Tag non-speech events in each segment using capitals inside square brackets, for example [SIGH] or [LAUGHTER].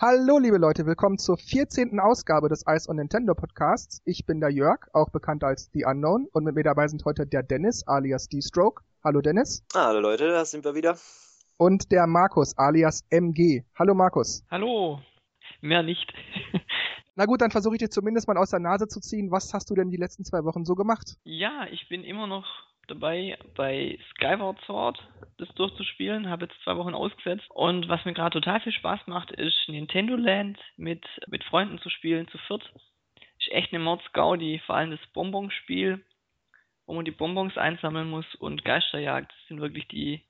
Hallo liebe Leute, willkommen zur 14. Ausgabe des Ice on Nintendo Podcasts. Ich bin der Jörg, auch bekannt als The Unknown und mit mir dabei sind heute der Dennis alias D-Stroke. Hallo Dennis. Ah, hallo Leute, da sind wir wieder. Und der Markus alias MG. Hallo Markus. Hallo. Mehr nicht. [LAUGHS] Na gut, dann versuche ich dir zumindest mal aus der Nase zu ziehen. Was hast du denn die letzten zwei Wochen so gemacht? Ja, ich bin immer noch dabei, bei Skyward Sword das durchzuspielen. Habe jetzt zwei Wochen ausgesetzt. Und was mir gerade total viel Spaß macht, ist Nintendo Land mit, mit Freunden zu spielen, zu viert. Ist echt eine Mordsgaudi, vor allem das Bonbonspiel, wo man die Bonbons einsammeln muss und Geisterjagd das sind wirklich die,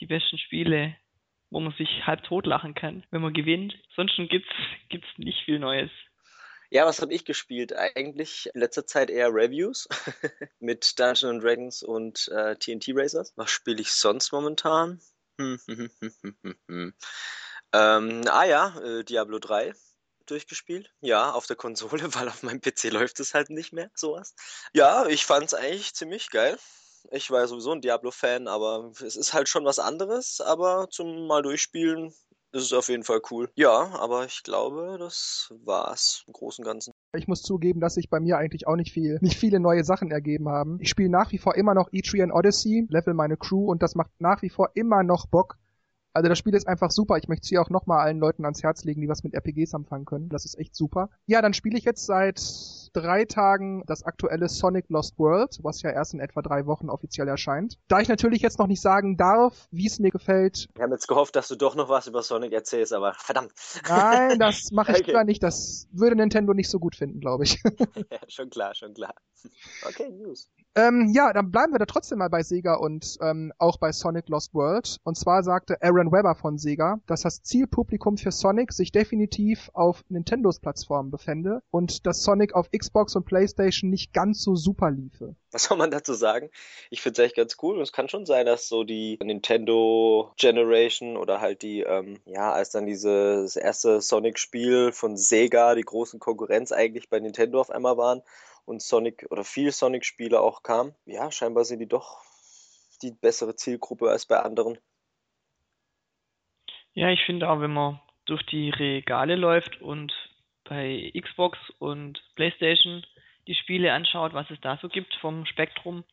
die besten Spiele, wo man sich halb tot lachen kann, wenn man gewinnt. Sonst gibt's, gibt's nicht viel Neues. Ja, was habe ich gespielt? Eigentlich in letzter Zeit eher Reviews [LAUGHS] mit Dungeons Dragons und äh, TNT Racers. Was spiele ich sonst momentan? Hm, hm, hm, ähm, ah ja, äh, Diablo 3 durchgespielt. Ja, auf der Konsole, [LAUGHS] weil auf meinem PC läuft es halt nicht mehr, sowas. Ja, ich fand es eigentlich ziemlich geil. Ich war ja sowieso ein Diablo-Fan, aber es ist halt schon was anderes. Aber zum mal durchspielen ist auf jeden Fall cool. Ja, aber ich glaube, das war's im Großen und Ganzen. Ich muss zugeben, dass sich bei mir eigentlich auch nicht viel, nicht viele neue Sachen ergeben haben. Ich spiele nach wie vor immer noch Etrian Odyssey, level meine Crew und das macht nach wie vor immer noch Bock. Also das Spiel ist einfach super. Ich möchte es hier auch nochmal allen Leuten ans Herz legen, die was mit RPGs anfangen können. Das ist echt super. Ja, dann spiele ich jetzt seit drei Tagen das aktuelle Sonic Lost World, was ja erst in etwa drei Wochen offiziell erscheint. Da ich natürlich jetzt noch nicht sagen darf, wie es mir gefällt. Wir haben jetzt gehofft, dass du doch noch was über Sonic erzählst, aber verdammt. Nein, das mache ich [LAUGHS] okay. gar nicht. Das würde Nintendo nicht so gut finden, glaube ich. [LAUGHS] ja, schon klar, schon klar. Okay, News. Ähm, ja, dann bleiben wir da trotzdem mal bei Sega und ähm, auch bei Sonic Lost World. Und zwar sagte Aaron Webber von Sega, dass das Zielpublikum für Sonic sich definitiv auf Nintendos Plattformen befände und dass Sonic auf Xbox und PlayStation nicht ganz so super liefe. Was soll man dazu sagen? Ich finde es echt ganz cool und es kann schon sein, dass so die Nintendo Generation oder halt die, ähm, ja, als dann dieses erste Sonic-Spiel von Sega, die großen Konkurrenz eigentlich bei Nintendo auf einmal waren und Sonic oder viel Sonic-Spiele auch kamen. Ja, scheinbar sind die doch die bessere Zielgruppe als bei anderen. Ja, ich finde auch, wenn man durch die Regale läuft und bei Xbox und PlayStation die Spiele anschaut, was es da so gibt vom Spektrum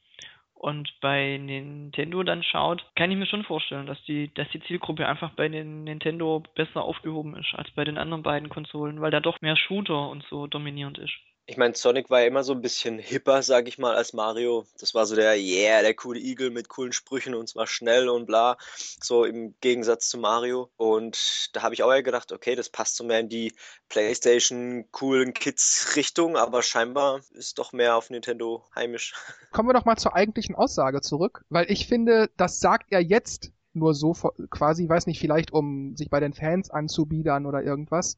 und bei Nintendo dann schaut, kann ich mir schon vorstellen, dass die, dass die Zielgruppe einfach bei den Nintendo besser aufgehoben ist als bei den anderen beiden Konsolen, weil da doch mehr Shooter und so dominierend ist. Ich meine, Sonic war ja immer so ein bisschen hipper, sag ich mal, als Mario. Das war so der, yeah, der coole Igel mit coolen Sprüchen und zwar schnell und bla. So im Gegensatz zu Mario. Und da habe ich auch ja gedacht, okay, das passt so mehr in die PlayStation coolen Kids Richtung, aber scheinbar ist doch mehr auf Nintendo heimisch. [LAUGHS] Kommen wir doch mal zur eigentlichen Aussage zurück, weil ich finde, das sagt er jetzt nur so quasi, weiß nicht, vielleicht um sich bei den Fans anzubiedern oder irgendwas.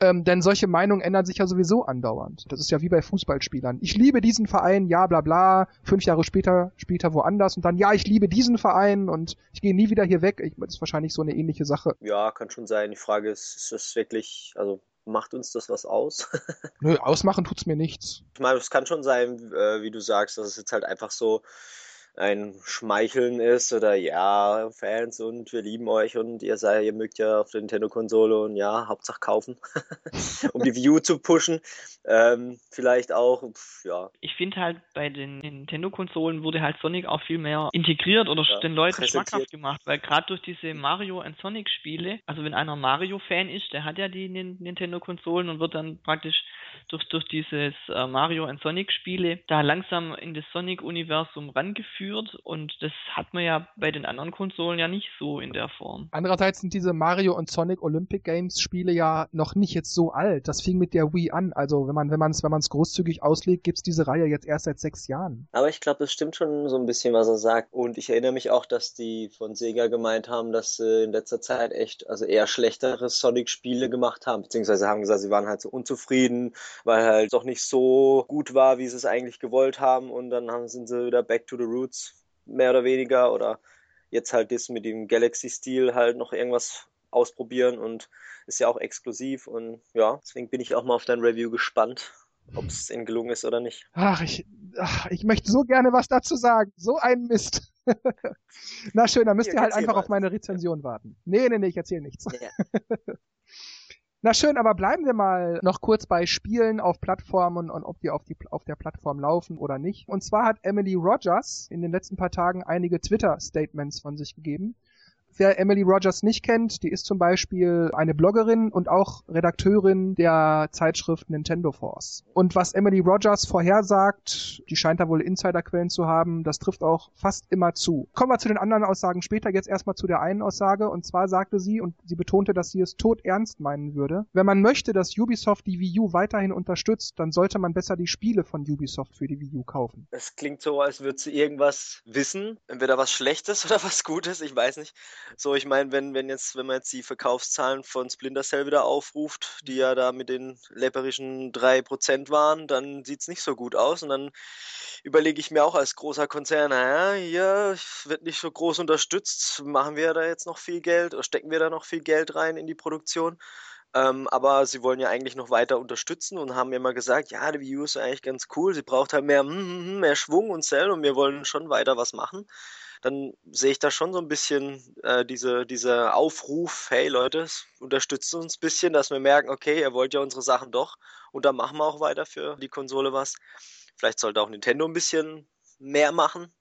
Ähm, denn solche Meinungen ändern sich ja sowieso andauernd. Das ist ja wie bei Fußballspielern. Ich liebe diesen Verein, ja, bla bla. Fünf Jahre später spielt er woanders und dann, ja, ich liebe diesen Verein und ich gehe nie wieder hier weg. Ich, das ist wahrscheinlich so eine ähnliche Sache. Ja, kann schon sein. Die Frage ist, ist das wirklich, also macht uns das was aus? [LAUGHS] Nö, ausmachen tut's mir nichts. Ich meine, es kann schon sein, äh, wie du sagst, dass es jetzt halt einfach so ein Schmeicheln ist oder ja, Fans und wir lieben euch und ihr seid, ihr mögt ja auf der Nintendo-Konsole und ja, Hauptsache kaufen, [LAUGHS] um die View zu pushen. Ähm, vielleicht auch, pf, ja. Ich finde halt bei den Nintendo-Konsolen wurde halt Sonic auch viel mehr integriert oder ja, den Leuten schmackhaft gemacht, weil gerade durch diese Mario und Sonic-Spiele, also wenn einer Mario-Fan ist, der hat ja die Nintendo-Konsolen und wird dann praktisch durch, durch dieses äh, Mario und Sonic-Spiele da langsam in das Sonic-Universum rangeführt eingeführt und das hat man ja bei den anderen Konsolen ja nicht so in der Form. Andererseits sind diese Mario und Sonic Olympic Games Spiele ja noch nicht jetzt so alt. Das fing mit der Wii an. Also wenn man wenn man es wenn man es großzügig auslegt, gibt's diese Reihe jetzt erst seit sechs Jahren. Aber ich glaube, das stimmt schon so ein bisschen, was er sagt. Und ich erinnere mich auch, dass die von Sega gemeint haben, dass sie in letzter Zeit echt also eher schlechtere Sonic-Spiele gemacht haben, beziehungsweise haben gesagt, sie waren halt so unzufrieden, weil halt doch nicht so gut war, wie sie es eigentlich gewollt haben. Und dann haben, sind sie wieder back to the roots mehr oder weniger, oder jetzt halt das mit dem Galaxy-Stil halt noch irgendwas ausprobieren und ist ja auch exklusiv und ja, deswegen bin ich auch mal auf dein Review gespannt, ob es ihnen gelungen ist oder nicht. Ach, ich, ach, ich möchte so gerne was dazu sagen. So ein Mist. [LAUGHS] Na schön, dann müsst Hier, ihr halt einfach mal. auf meine Rezension warten. Nee, nee, nee, ich erzähle nichts. Ja. [LAUGHS] Na schön, aber bleiben wir mal noch kurz bei Spielen auf Plattformen und ob die auf, die auf der Plattform laufen oder nicht. Und zwar hat Emily Rogers in den letzten paar Tagen einige Twitter-Statements von sich gegeben. Wer Emily Rogers nicht kennt, die ist zum Beispiel eine Bloggerin und auch Redakteurin der Zeitschrift Nintendo Force. Und was Emily Rogers vorhersagt, die scheint da wohl Insiderquellen zu haben, das trifft auch fast immer zu. Kommen wir zu den anderen Aussagen später, jetzt erstmal zu der einen Aussage. Und zwar sagte sie, und sie betonte, dass sie es tot ernst meinen würde, wenn man möchte, dass Ubisoft die Wii U weiterhin unterstützt, dann sollte man besser die Spiele von Ubisoft für die Wii U kaufen. Es klingt so, als würde sie irgendwas wissen, entweder was Schlechtes [LAUGHS] oder was Gutes, ich weiß nicht. So, ich meine, wenn, wenn jetzt, wenn man jetzt die Verkaufszahlen von Splinter Cell wieder aufruft, die ja da mit den läpperischen 3% waren, dann sieht es nicht so gut aus. Und dann überlege ich mir auch als großer Konzern, naja, hier wird nicht so groß unterstützt, machen wir da jetzt noch viel Geld oder stecken wir da noch viel Geld rein in die Produktion? Ähm, aber sie wollen ja eigentlich noch weiter unterstützen und haben immer gesagt, ja, die Wii U ist eigentlich ganz cool, sie braucht halt mehr, mm, mehr Schwung und Cell und wir wollen schon weiter was machen dann sehe ich da schon so ein bisschen äh, diese, diese Aufruf, hey Leute, unterstützt uns ein bisschen, dass wir merken, okay, ihr wollt ja unsere Sachen doch und dann machen wir auch weiter für die Konsole was. Vielleicht sollte auch Nintendo ein bisschen mehr machen,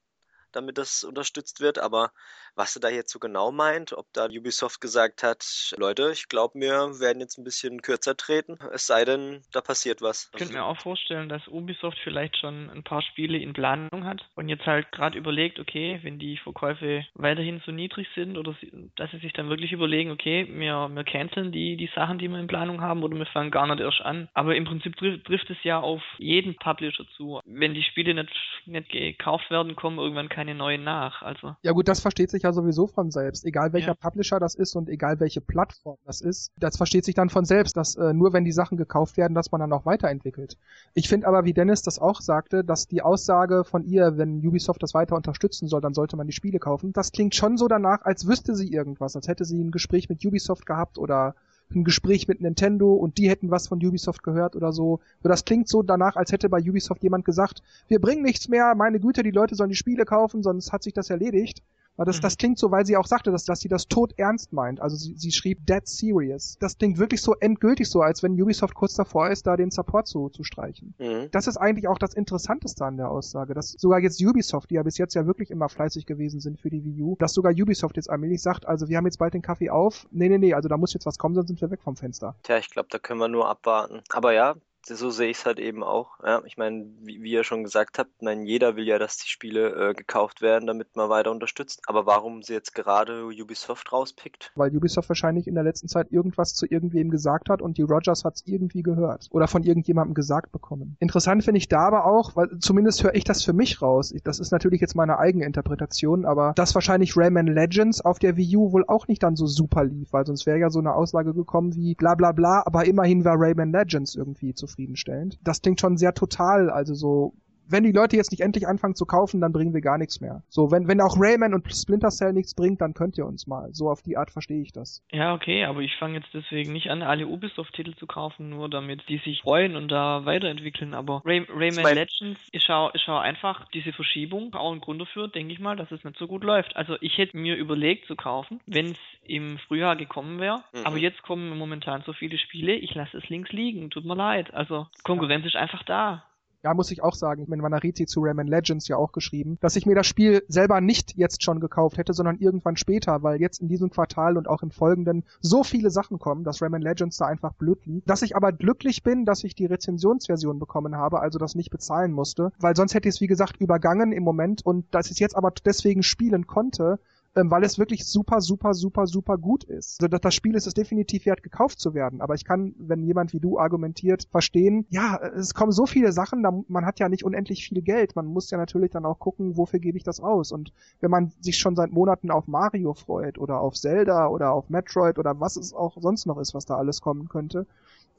damit das unterstützt wird. Aber was er da jetzt so genau meint, ob da Ubisoft gesagt hat, Leute, ich glaube, wir werden jetzt ein bisschen kürzer treten, es sei denn, da passiert was. Ich könnte mir auch vorstellen, dass Ubisoft vielleicht schon ein paar Spiele in Planung hat und jetzt halt gerade überlegt, okay, wenn die Verkäufe weiterhin so niedrig sind oder dass sie sich dann wirklich überlegen, okay, wir, wir canceln die, die Sachen, die wir in Planung haben oder wir fangen gar nicht erst an. Aber im Prinzip trifft, trifft es ja auf jeden Publisher zu. Wenn die Spiele nicht, nicht gekauft werden, kommen irgendwann keine neuen nach. Also. Ja gut, das versteht sich sich ja sowieso von selbst. Egal welcher ja. Publisher das ist und egal welche Plattform das ist, das versteht sich dann von selbst, dass äh, nur wenn die Sachen gekauft werden, dass man dann auch weiterentwickelt. Ich finde aber, wie Dennis das auch sagte, dass die Aussage von ihr, wenn Ubisoft das weiter unterstützen soll, dann sollte man die Spiele kaufen, das klingt schon so danach, als wüsste sie irgendwas, als hätte sie ein Gespräch mit Ubisoft gehabt oder ein Gespräch mit Nintendo und die hätten was von Ubisoft gehört oder so. So das klingt so danach, als hätte bei Ubisoft jemand gesagt, wir bringen nichts mehr, meine Güte, die Leute sollen die Spiele kaufen, sonst hat sich das erledigt. Aber das, das mhm. klingt so, weil sie auch sagte, dass, dass sie das tot ernst meint. Also sie, sie schrieb dead serious. Das klingt wirklich so endgültig so, als wenn Ubisoft kurz davor ist, da den Support zu, zu streichen. Mhm. Das ist eigentlich auch das Interessanteste an der Aussage, dass sogar jetzt Ubisoft, die ja bis jetzt ja wirklich immer fleißig gewesen sind für die Wii U, dass sogar Ubisoft jetzt allmählich sagt, also wir haben jetzt bald den Kaffee auf. Nee, nee, nee, also da muss jetzt was kommen, sonst sind wir weg vom Fenster. Tja, ich glaube, da können wir nur abwarten. Aber ja, so sehe ich es halt eben auch. Ja, ich meine, wie, wie, ihr schon gesagt habt, mein, jeder will ja, dass die Spiele äh, gekauft werden, damit man weiter unterstützt. Aber warum sie jetzt gerade Ubisoft rauspickt? Weil Ubisoft wahrscheinlich in der letzten Zeit irgendwas zu irgendwem gesagt hat und die Rogers hat es irgendwie gehört oder von irgendjemandem gesagt bekommen. Interessant finde ich da aber auch, weil zumindest höre ich das für mich raus. Ich, das ist natürlich jetzt meine eigene Interpretation, aber dass wahrscheinlich Rayman Legends auf der Wii U wohl auch nicht dann so super lief, weil sonst wäre ja so eine Aussage gekommen wie bla bla bla, aber immerhin war Rayman Legends irgendwie zufrieden zufriedenstellend. Das klingt schon sehr total, also so wenn die Leute jetzt nicht endlich anfangen zu kaufen, dann bringen wir gar nichts mehr. So, wenn, wenn auch Rayman und Splinter Cell nichts bringt, dann könnt ihr uns mal. So auf die Art verstehe ich das. Ja, okay, aber ich fange jetzt deswegen nicht an, alle Ubisoft-Titel zu kaufen, nur damit die sich freuen und da weiterentwickeln. Aber Ray Rayman Legends, ich schaue ich schau einfach diese Verschiebung, auch ein Grund dafür, denke ich mal, dass es nicht so gut läuft. Also ich hätte mir überlegt zu kaufen, wenn es im Frühjahr gekommen wäre. Mhm. Aber jetzt kommen momentan so viele Spiele, ich lasse es links liegen. Tut mir leid. Also Konkurrenz ja. ist einfach da. Ja, muss ich auch sagen. Ich meine, Manarizi zu Rayman Legends ja auch geschrieben, dass ich mir das Spiel selber nicht jetzt schon gekauft hätte, sondern irgendwann später, weil jetzt in diesem Quartal und auch im folgenden so viele Sachen kommen, dass Rayman Legends da einfach blöd liegt. Dass ich aber glücklich bin, dass ich die Rezensionsversion bekommen habe, also das nicht bezahlen musste, weil sonst hätte ich es wie gesagt übergangen im Moment und dass ich es jetzt aber deswegen spielen konnte, ähm, weil es wirklich super, super, super, super gut ist. Also das Spiel ist es definitiv wert, gekauft zu werden. Aber ich kann, wenn jemand wie du argumentiert, verstehen, ja, es kommen so viele Sachen, da, man hat ja nicht unendlich viel Geld. Man muss ja natürlich dann auch gucken, wofür gebe ich das aus. Und wenn man sich schon seit Monaten auf Mario freut oder auf Zelda oder auf Metroid oder was es auch sonst noch ist, was da alles kommen könnte,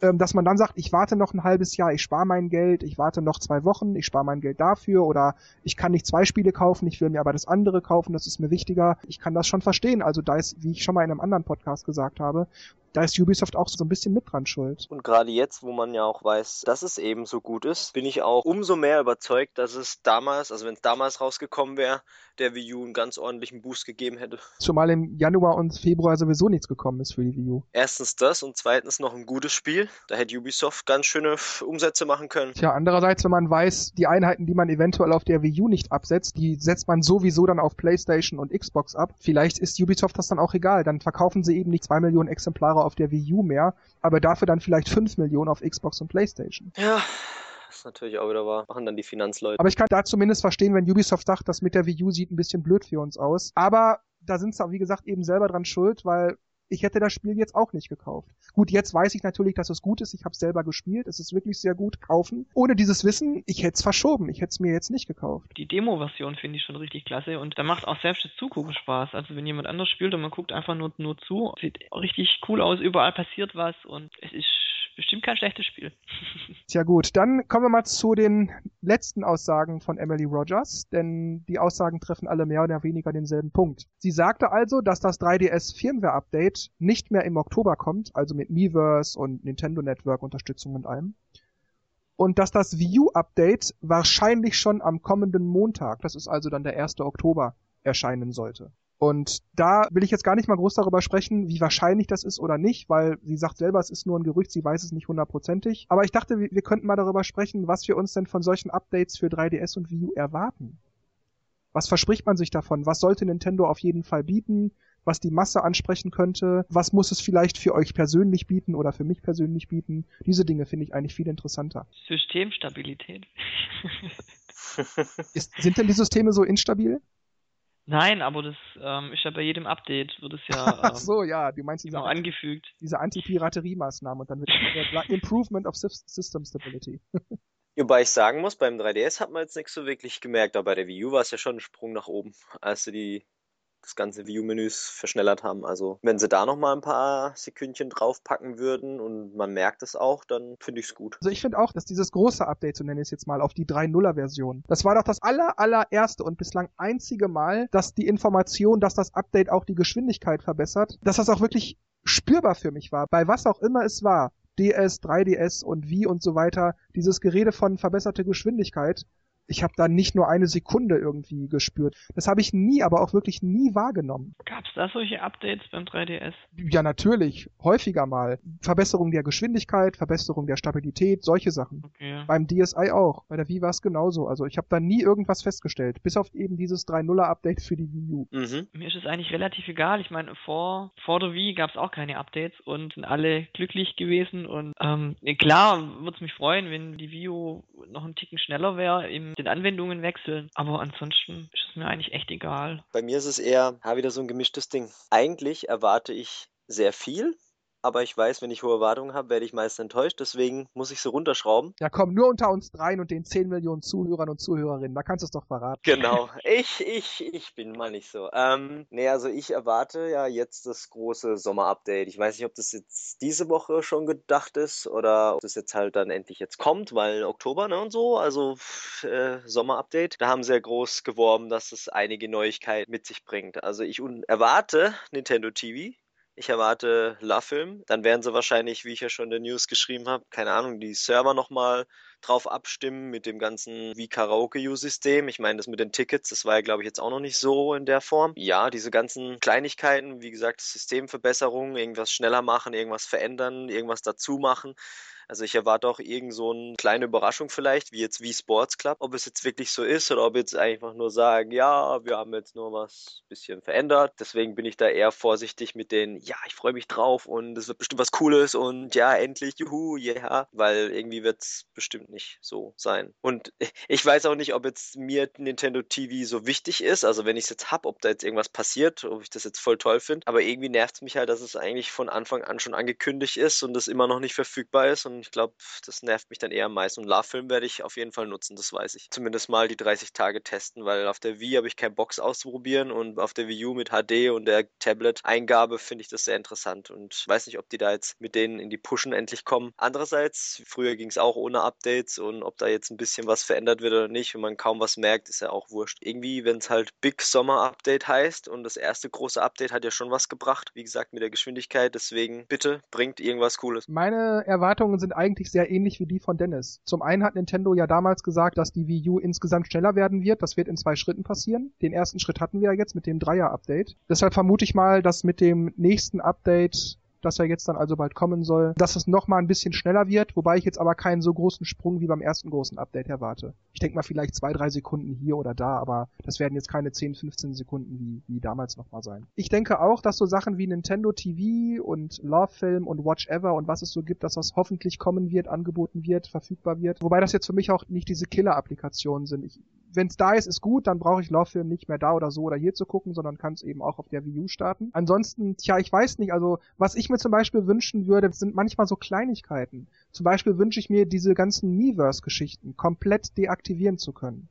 ähm, dass man dann sagt, ich warte noch ein halbes Jahr, ich spare mein Geld, ich warte noch zwei Wochen, ich spare mein Geld dafür oder ich kann nicht zwei Spiele kaufen, ich will mir aber das andere kaufen, das ist mir wichtiger. Ich kann das schon verstehen. Also da ist, wie ich schon mal in einem anderen Podcast gesagt habe, da ist Ubisoft auch so ein bisschen mit dran schuld. Und gerade jetzt, wo man ja auch weiß, dass es eben so gut ist, bin ich auch umso mehr überzeugt, dass es damals, also wenn es damals rausgekommen wäre, der Wii U einen ganz ordentlichen Boost gegeben hätte. Zumal im Januar und Februar sowieso nichts gekommen ist für die Wii U. Erstens das und zweitens noch ein gutes Spiel. Da hätte Ubisoft ganz schöne Umsätze machen können. Tja, andererseits, wenn man weiß, die Einheiten, die man eventuell auf der Wii U nicht absetzt, die setzt man sowieso dann auf PlayStation und Xbox ab. Vielleicht ist Ubisoft das dann auch egal. Dann verkaufen sie eben nicht zwei Millionen Exemplare auf der Wii U mehr, aber dafür dann vielleicht fünf Millionen auf Xbox und PlayStation. Ja, ist natürlich auch wieder wahr. Machen dann die Finanzleute. Aber ich kann da zumindest verstehen, wenn Ubisoft sagt, das mit der Wii U sieht ein bisschen blöd für uns aus. Aber da sind sie, wie gesagt, eben selber dran schuld, weil ich hätte das Spiel jetzt auch nicht gekauft. Gut, jetzt weiß ich natürlich, dass es gut ist. Ich habe es selber gespielt. Es ist wirklich sehr gut. Kaufen. Ohne dieses Wissen, ich hätte es verschoben. Ich hätte es mir jetzt nicht gekauft. Die Demo-Version finde ich schon richtig klasse und da macht auch selbst das Zugucken Spaß. Also wenn jemand anders spielt und man guckt einfach nur, nur zu, sieht richtig cool aus. Überall passiert was und es ist bestimmt kein schlechtes Spiel. [LAUGHS] Tja gut, dann kommen wir mal zu den letzten Aussagen von Emily Rogers, denn die Aussagen treffen alle mehr oder weniger denselben Punkt. Sie sagte also, dass das 3DS Firmware Update nicht mehr im Oktober kommt, also mit Miiverse und Nintendo Network Unterstützung und allem. Und dass das U Update wahrscheinlich schon am kommenden Montag, das ist also dann der 1. Oktober, erscheinen sollte. Und da will ich jetzt gar nicht mal groß darüber sprechen, wie wahrscheinlich das ist oder nicht, weil sie sagt selber, es ist nur ein Gerücht, sie weiß es nicht hundertprozentig. Aber ich dachte, wir könnten mal darüber sprechen, was wir uns denn von solchen Updates für 3DS und Wii U erwarten. Was verspricht man sich davon? Was sollte Nintendo auf jeden Fall bieten? Was die Masse ansprechen könnte? Was muss es vielleicht für euch persönlich bieten oder für mich persönlich bieten? Diese Dinge finde ich eigentlich viel interessanter. Systemstabilität. [LAUGHS] ist, sind denn die Systeme so instabil? Nein, aber das ähm, ist ja bei jedem Update, wird es ja [LAUGHS] ähm, Ach so, ja, du meinst diese, angefügt. diese Anti-Piraterie-Maßnahmen und dann wird [LAUGHS] Improvement of System Stability. [LAUGHS] Wobei ich sagen muss, beim 3DS hat man jetzt nichts so wirklich gemerkt, aber bei der Wii U war es ja schon ein Sprung nach oben, als sie die das ganze View-Menüs verschnellert haben. Also wenn sie da noch mal ein paar Sekündchen draufpacken würden und man merkt es auch, dann finde ich es gut. Also ich finde auch, dass dieses große Update, so nenne ich es jetzt mal, auf die 3.0er-Version, das war doch das aller, allererste und bislang einzige Mal, dass die Information, dass das Update auch die Geschwindigkeit verbessert, dass das auch wirklich spürbar für mich war, bei was auch immer es war. DS, 3DS und wie und so weiter, dieses Gerede von verbesserte Geschwindigkeit, ich habe da nicht nur eine Sekunde irgendwie gespürt. Das habe ich nie, aber auch wirklich nie wahrgenommen. Gab es da solche Updates beim 3DS? Ja, natürlich. Häufiger mal. Verbesserung der Geschwindigkeit, Verbesserung der Stabilität, solche Sachen. Okay. Beim DSi auch. Bei der Wii war es genauso. Also ich habe da nie irgendwas festgestellt. Bis auf eben dieses 3.0er Update für die Wii U. Mhm. Mir ist es eigentlich relativ egal. Ich meine, vor, vor der Wii gab es auch keine Updates und sind alle glücklich gewesen. Und ähm, klar würde es mich freuen, wenn die Wii U noch einen Ticken schneller wäre im den Anwendungen wechseln. Aber ansonsten ist es mir eigentlich echt egal. Bei mir ist es eher ja, wieder so ein gemischtes Ding. Eigentlich erwarte ich sehr viel aber ich weiß, wenn ich hohe Erwartungen habe, werde ich meist enttäuscht, deswegen muss ich so runterschrauben. Ja, komm, nur unter uns dreien und den 10 Millionen Zuhörern und Zuhörerinnen, da kannst du es doch verraten. Genau, ich, ich, ich bin mal nicht so. Ähm, nee, also ich erwarte ja jetzt das große Sommerupdate. Ich weiß nicht, ob das jetzt diese Woche schon gedacht ist oder ob das jetzt halt dann endlich jetzt kommt, weil Oktober, ne, und so, also äh, Sommerupdate. Da haben sie ja groß geworben, dass es einige Neuigkeiten mit sich bringt. Also ich erwarte Nintendo TV, ich erwarte LaFilm. Dann werden sie wahrscheinlich, wie ich ja schon in der News geschrieben habe, keine Ahnung, die Server nochmal drauf abstimmen mit dem ganzen wie Karaoke-U-System. Ich meine, das mit den Tickets, das war ja, glaube ich, jetzt auch noch nicht so in der Form. Ja, diese ganzen Kleinigkeiten, wie gesagt, Systemverbesserungen, irgendwas schneller machen, irgendwas verändern, irgendwas dazu machen. Also ich erwarte auch irgend so eine kleine Überraschung vielleicht, wie jetzt wie Sports Club, ob es jetzt wirklich so ist oder ob jetzt einfach nur sagen, ja, wir haben jetzt nur was bisschen verändert. Deswegen bin ich da eher vorsichtig mit den, ja, ich freue mich drauf und es wird bestimmt was Cooles und ja, endlich, juhu, yeah, weil irgendwie wird es bestimmt nicht so sein. Und [LAUGHS] ich weiß auch nicht, ob jetzt mir Nintendo TV so wichtig ist, also wenn ich es jetzt habe, ob da jetzt irgendwas passiert, ob ich das jetzt voll toll finde, aber irgendwie nervt es mich halt, dass es eigentlich von Anfang an schon angekündigt ist und es immer noch nicht verfügbar ist und ich glaube, das nervt mich dann eher am meisten. Und Love-Film werde ich auf jeden Fall nutzen, das weiß ich. Zumindest mal die 30 Tage testen, weil auf der Wii habe ich keinen Box auszuprobieren und auf der Wii U mit HD und der Tablet-Eingabe finde ich das sehr interessant und weiß nicht, ob die da jetzt mit denen in die Pushen endlich kommen. Andererseits, früher ging es auch ohne Updates Updates und ob da jetzt ein bisschen was verändert wird oder nicht, wenn man kaum was merkt, ist ja auch wurscht. Irgendwie, wenn es halt Big Summer Update heißt und das erste große Update hat ja schon was gebracht, wie gesagt, mit der Geschwindigkeit, deswegen bitte bringt irgendwas Cooles. Meine Erwartungen sind eigentlich sehr ähnlich wie die von Dennis. Zum einen hat Nintendo ja damals gesagt, dass die Wii U insgesamt schneller werden wird. Das wird in zwei Schritten passieren. Den ersten Schritt hatten wir ja jetzt mit dem Dreier-Update. Deshalb vermute ich mal, dass mit dem nächsten Update das ja jetzt dann also bald kommen soll, dass es nochmal ein bisschen schneller wird, wobei ich jetzt aber keinen so großen Sprung wie beim ersten großen Update erwarte. Ich denke mal vielleicht zwei, drei Sekunden hier oder da, aber das werden jetzt keine 10, 15 Sekunden wie, wie damals nochmal sein. Ich denke auch, dass so Sachen wie Nintendo TV und Love Film und Watch Ever und was es so gibt, dass das hoffentlich kommen wird, angeboten wird, verfügbar wird. Wobei das jetzt für mich auch nicht diese Killer-Applikationen sind. Ich wenn es da ist, ist gut, dann brauche ich Love Film nicht mehr da oder so oder hier zu gucken, sondern kann es eben auch auf der Wii U starten. Ansonsten, tja, ich weiß nicht, also was ich mir zum Beispiel wünschen würde, sind manchmal so Kleinigkeiten. Zum Beispiel wünsche ich mir diese ganzen Miiverse-Geschichten komplett deaktivieren zu können.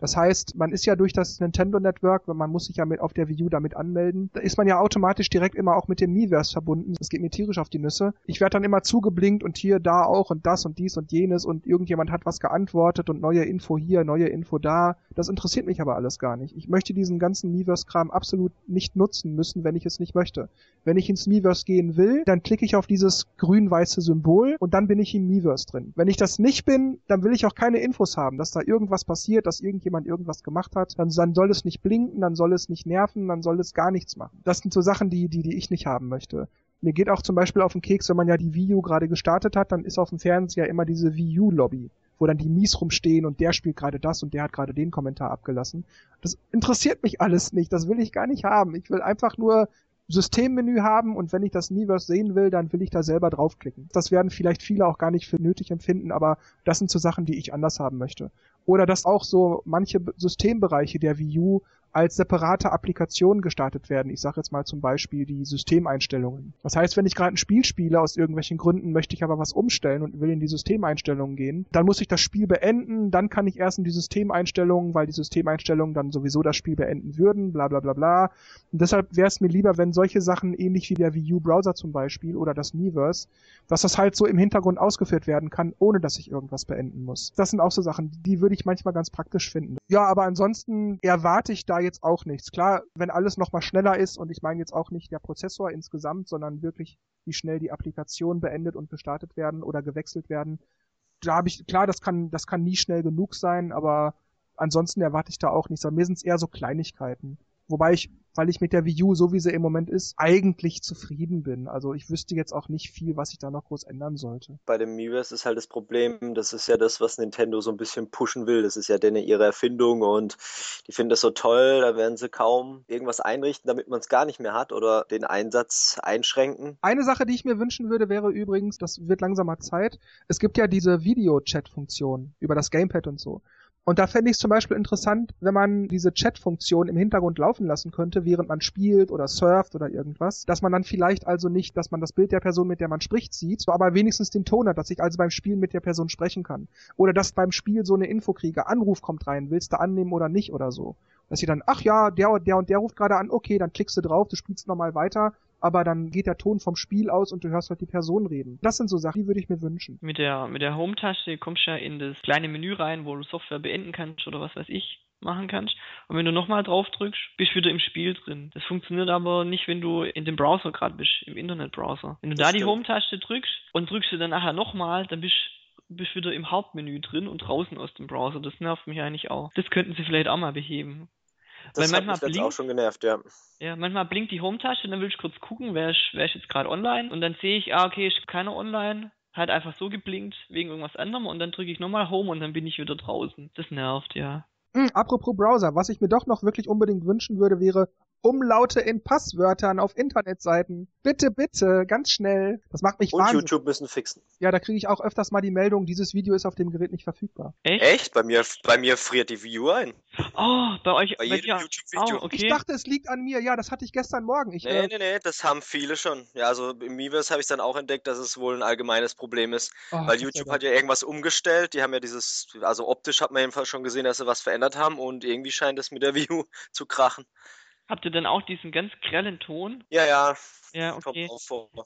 Das heißt, man ist ja durch das Nintendo Network, man muss sich ja mit auf der Wii U damit anmelden, da ist man ja automatisch direkt immer auch mit dem Miiverse verbunden. Das geht mir tierisch auf die Nüsse. Ich werde dann immer zugeblinkt und hier, da auch und das und dies und jenes und irgendjemand hat was geantwortet und neue Info hier, neue Info da. Das interessiert mich aber alles gar nicht. Ich möchte diesen ganzen Miiverse-Kram absolut nicht nutzen müssen, wenn ich es nicht möchte. Wenn ich ins Miiverse gehen will, dann klicke ich auf dieses grün-weiße Symbol und dann bin ich im Miiverse drin. Wenn ich das nicht bin, dann will ich auch keine Infos haben, dass da irgendwas passiert, dass irgendjemand jemand irgendwas gemacht hat, dann, dann soll es nicht blinken, dann soll es nicht nerven, dann soll es gar nichts machen. Das sind so Sachen, die, die, die ich nicht haben möchte. Mir geht auch zum Beispiel auf den Keks, wenn man ja die Wii U gerade gestartet hat, dann ist auf dem Fernseher immer diese Wii U-Lobby, wo dann die Mies rumstehen und der spielt gerade das und der hat gerade den Kommentar abgelassen. Das interessiert mich alles nicht, das will ich gar nicht haben. Ich will einfach nur Systemmenü haben und wenn ich das Miiverse sehen will, dann will ich da selber draufklicken. Das werden vielleicht viele auch gar nicht für nötig empfinden, aber das sind so Sachen, die ich anders haben möchte. Oder dass auch so manche Systembereiche der Wii U als separate Applikationen gestartet werden. Ich sage jetzt mal zum Beispiel die Systemeinstellungen. Das heißt, wenn ich gerade ein Spiel spiele, aus irgendwelchen Gründen möchte ich aber was umstellen und will in die Systemeinstellungen gehen, dann muss ich das Spiel beenden, dann kann ich erst in die Systemeinstellungen, weil die Systemeinstellungen dann sowieso das Spiel beenden würden, bla bla bla bla. Und deshalb wäre es mir lieber, wenn solche Sachen ähnlich wie der Wii U Browser zum Beispiel oder das Miiverse, dass das halt so im Hintergrund ausgeführt werden kann, ohne dass ich irgendwas beenden muss. Das sind auch so Sachen, die würde ich manchmal ganz praktisch finden. Ja, aber ansonsten erwarte ich da jetzt auch nichts. Klar, wenn alles nochmal schneller ist und ich meine jetzt auch nicht der Prozessor insgesamt, sondern wirklich, wie schnell die Applikationen beendet und gestartet werden oder gewechselt werden. Da habe ich, klar, das kann, das kann nie schnell genug sein, aber ansonsten erwarte ich da auch nichts. Aber mir sind es eher so Kleinigkeiten. Wobei ich weil ich mit der Wii U, so wie sie im Moment ist, eigentlich zufrieden bin. Also ich wüsste jetzt auch nicht viel, was ich da noch groß ändern sollte. Bei dem Miiverse ist halt das Problem, das ist ja das, was Nintendo so ein bisschen pushen will. Das ist ja denn ihre Erfindung und die finden das so toll, da werden sie kaum irgendwas einrichten, damit man es gar nicht mehr hat oder den Einsatz einschränken. Eine Sache, die ich mir wünschen würde, wäre übrigens, das wird langsamer Zeit, es gibt ja diese Video-Chat-Funktion über das Gamepad und so. Und da fände ich es zum Beispiel interessant, wenn man diese Chat-Funktion im Hintergrund laufen lassen könnte, während man spielt oder surft oder irgendwas, dass man dann vielleicht also nicht, dass man das Bild der Person, mit der man spricht, sieht, aber wenigstens den Ton hat, dass ich also beim Spielen mit der Person sprechen kann. Oder dass beim Spiel so eine Info kriege, Anruf kommt rein, willst du annehmen oder nicht oder so. Dass sie dann, ach ja, der der und der ruft gerade an, okay, dann klickst du drauf, du spielst nochmal weiter, aber dann geht der Ton vom Spiel aus und du hörst halt die Person reden. Das sind so Sachen, die würde ich mir wünschen. Mit der, mit der Home-Taste kommst du ja in das kleine Menü rein, wo du Software beenden kannst oder was weiß ich machen kannst. Und wenn du nochmal drauf drückst, bist du wieder im Spiel drin. Das funktioniert aber nicht, wenn du in dem Browser gerade bist, im Internetbrowser. Wenn du das da stimmt. die Home-Taste drückst und drückst du dann nachher nochmal, dann bist bist wieder im Hauptmenü drin und draußen aus dem Browser. Das nervt mich eigentlich auch. Das könnten sie vielleicht auch mal beheben. Das Weil manchmal hat mich blinkt, auch schon genervt, ja. Ja, manchmal blinkt die Home-Tasche und dann will ich kurz gucken, wer ist, wer ist jetzt gerade online und dann sehe ich, ah, okay, ist keiner online, hat einfach so geblinkt wegen irgendwas anderem und dann drücke ich nochmal Home und dann bin ich wieder draußen. Das nervt, ja. Hm, apropos Browser, was ich mir doch noch wirklich unbedingt wünschen würde, wäre Umlaute in Passwörtern auf Internetseiten. Bitte, bitte, ganz schnell. Das macht mich Und wahnsinnig. YouTube müssen fixen. Ja, da kriege ich auch öfters mal die Meldung, dieses Video ist auf dem Gerät nicht verfügbar. Echt? Echt? Bei mir, bei mir friert die View ein. Oh, bei euch. Bei, bei jedem YouTube-Video. Oh, okay. Ich dachte, es liegt an mir. Ja, das hatte ich gestern Morgen. Ich, nee, äh... nee, nee, das haben viele schon. Ja, also im Miiverse habe ich dann auch entdeckt, dass es wohl ein allgemeines Problem ist. Oh, weil YouTube hat ja irgendwas umgestellt. Die haben ja dieses, also optisch hat man jedenfalls schon gesehen, dass sie was verändert haben und irgendwie scheint es mit der [LAUGHS] View zu krachen. Habt ihr dann auch diesen ganz grellen Ton? Ja, ja. Ja, okay.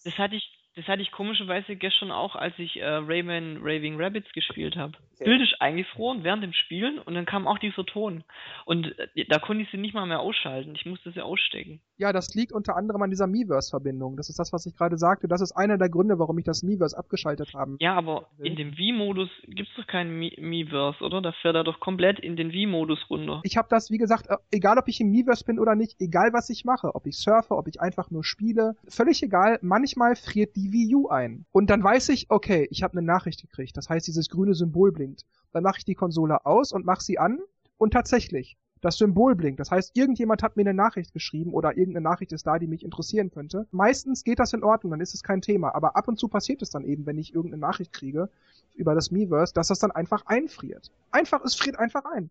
Das hatte ich Das hatte ich komischerweise gestern auch, als ich äh, Rayman Raving Rabbits gespielt habe. Okay. Bild ist eingefroren während dem Spielen und dann kam auch dieser Ton. Und äh, da konnte ich sie nicht mal mehr ausschalten. Ich musste sie ausstecken. Ja, das liegt unter anderem an dieser Miiverse-Verbindung. Das ist das, was ich gerade sagte. Das ist einer der Gründe, warum ich das Miiverse abgeschaltet habe. Ja, aber in dem Wii-Modus gibt es doch keinen Miiverse, oder? Da fährt er doch komplett in den Wii-Modus runter. Ich habe das, wie gesagt, äh, egal ob ich im Miiverse bin oder nicht, egal was ich mache, ob ich surfe, ob ich einfach nur spiele, völlig egal. Manchmal friert die Wii U ein. Und dann weiß ich, okay, ich habe eine Nachricht gekriegt. Das heißt, dieses grüne Symbol blinkt. Dann mache ich die Konsole aus und mache sie an. Und tatsächlich, das Symbol blinkt. Das heißt, irgendjemand hat mir eine Nachricht geschrieben oder irgendeine Nachricht ist da, die mich interessieren könnte. Meistens geht das in Ordnung, dann ist es kein Thema. Aber ab und zu passiert es dann eben, wenn ich irgendeine Nachricht kriege über das Miiverse, dass das dann einfach einfriert. Einfach, es friert einfach ein.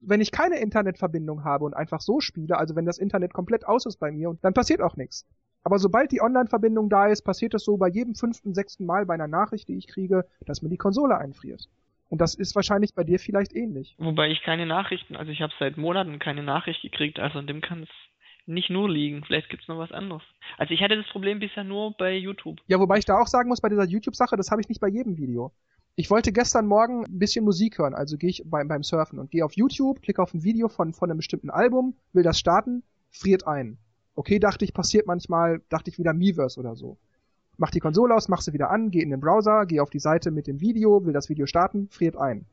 Wenn ich keine Internetverbindung habe und einfach so spiele, also wenn das Internet komplett aus ist bei mir, dann passiert auch nichts. Aber sobald die Online-Verbindung da ist, passiert es so bei jedem fünften, sechsten Mal bei einer Nachricht, die ich kriege, dass mir die Konsole einfriert. Und das ist wahrscheinlich bei dir vielleicht ähnlich. Wobei ich keine Nachrichten, also ich habe seit Monaten keine Nachricht gekriegt, also an dem kann es nicht nur liegen. Vielleicht gibt's noch was anderes. Also ich hatte das Problem bisher nur bei YouTube. Ja, wobei ich da auch sagen muss, bei dieser YouTube-Sache, das habe ich nicht bei jedem Video. Ich wollte gestern Morgen ein bisschen Musik hören, also gehe ich beim, beim Surfen und gehe auf YouTube, klicke auf ein Video von, von einem bestimmten Album, will das starten, friert ein. Okay, dachte ich, passiert manchmal, dachte ich wieder Miiverse oder so. Mach die Konsole aus, mach sie wieder an, geh in den Browser, geh auf die Seite mit dem Video, will das Video starten, friert ein.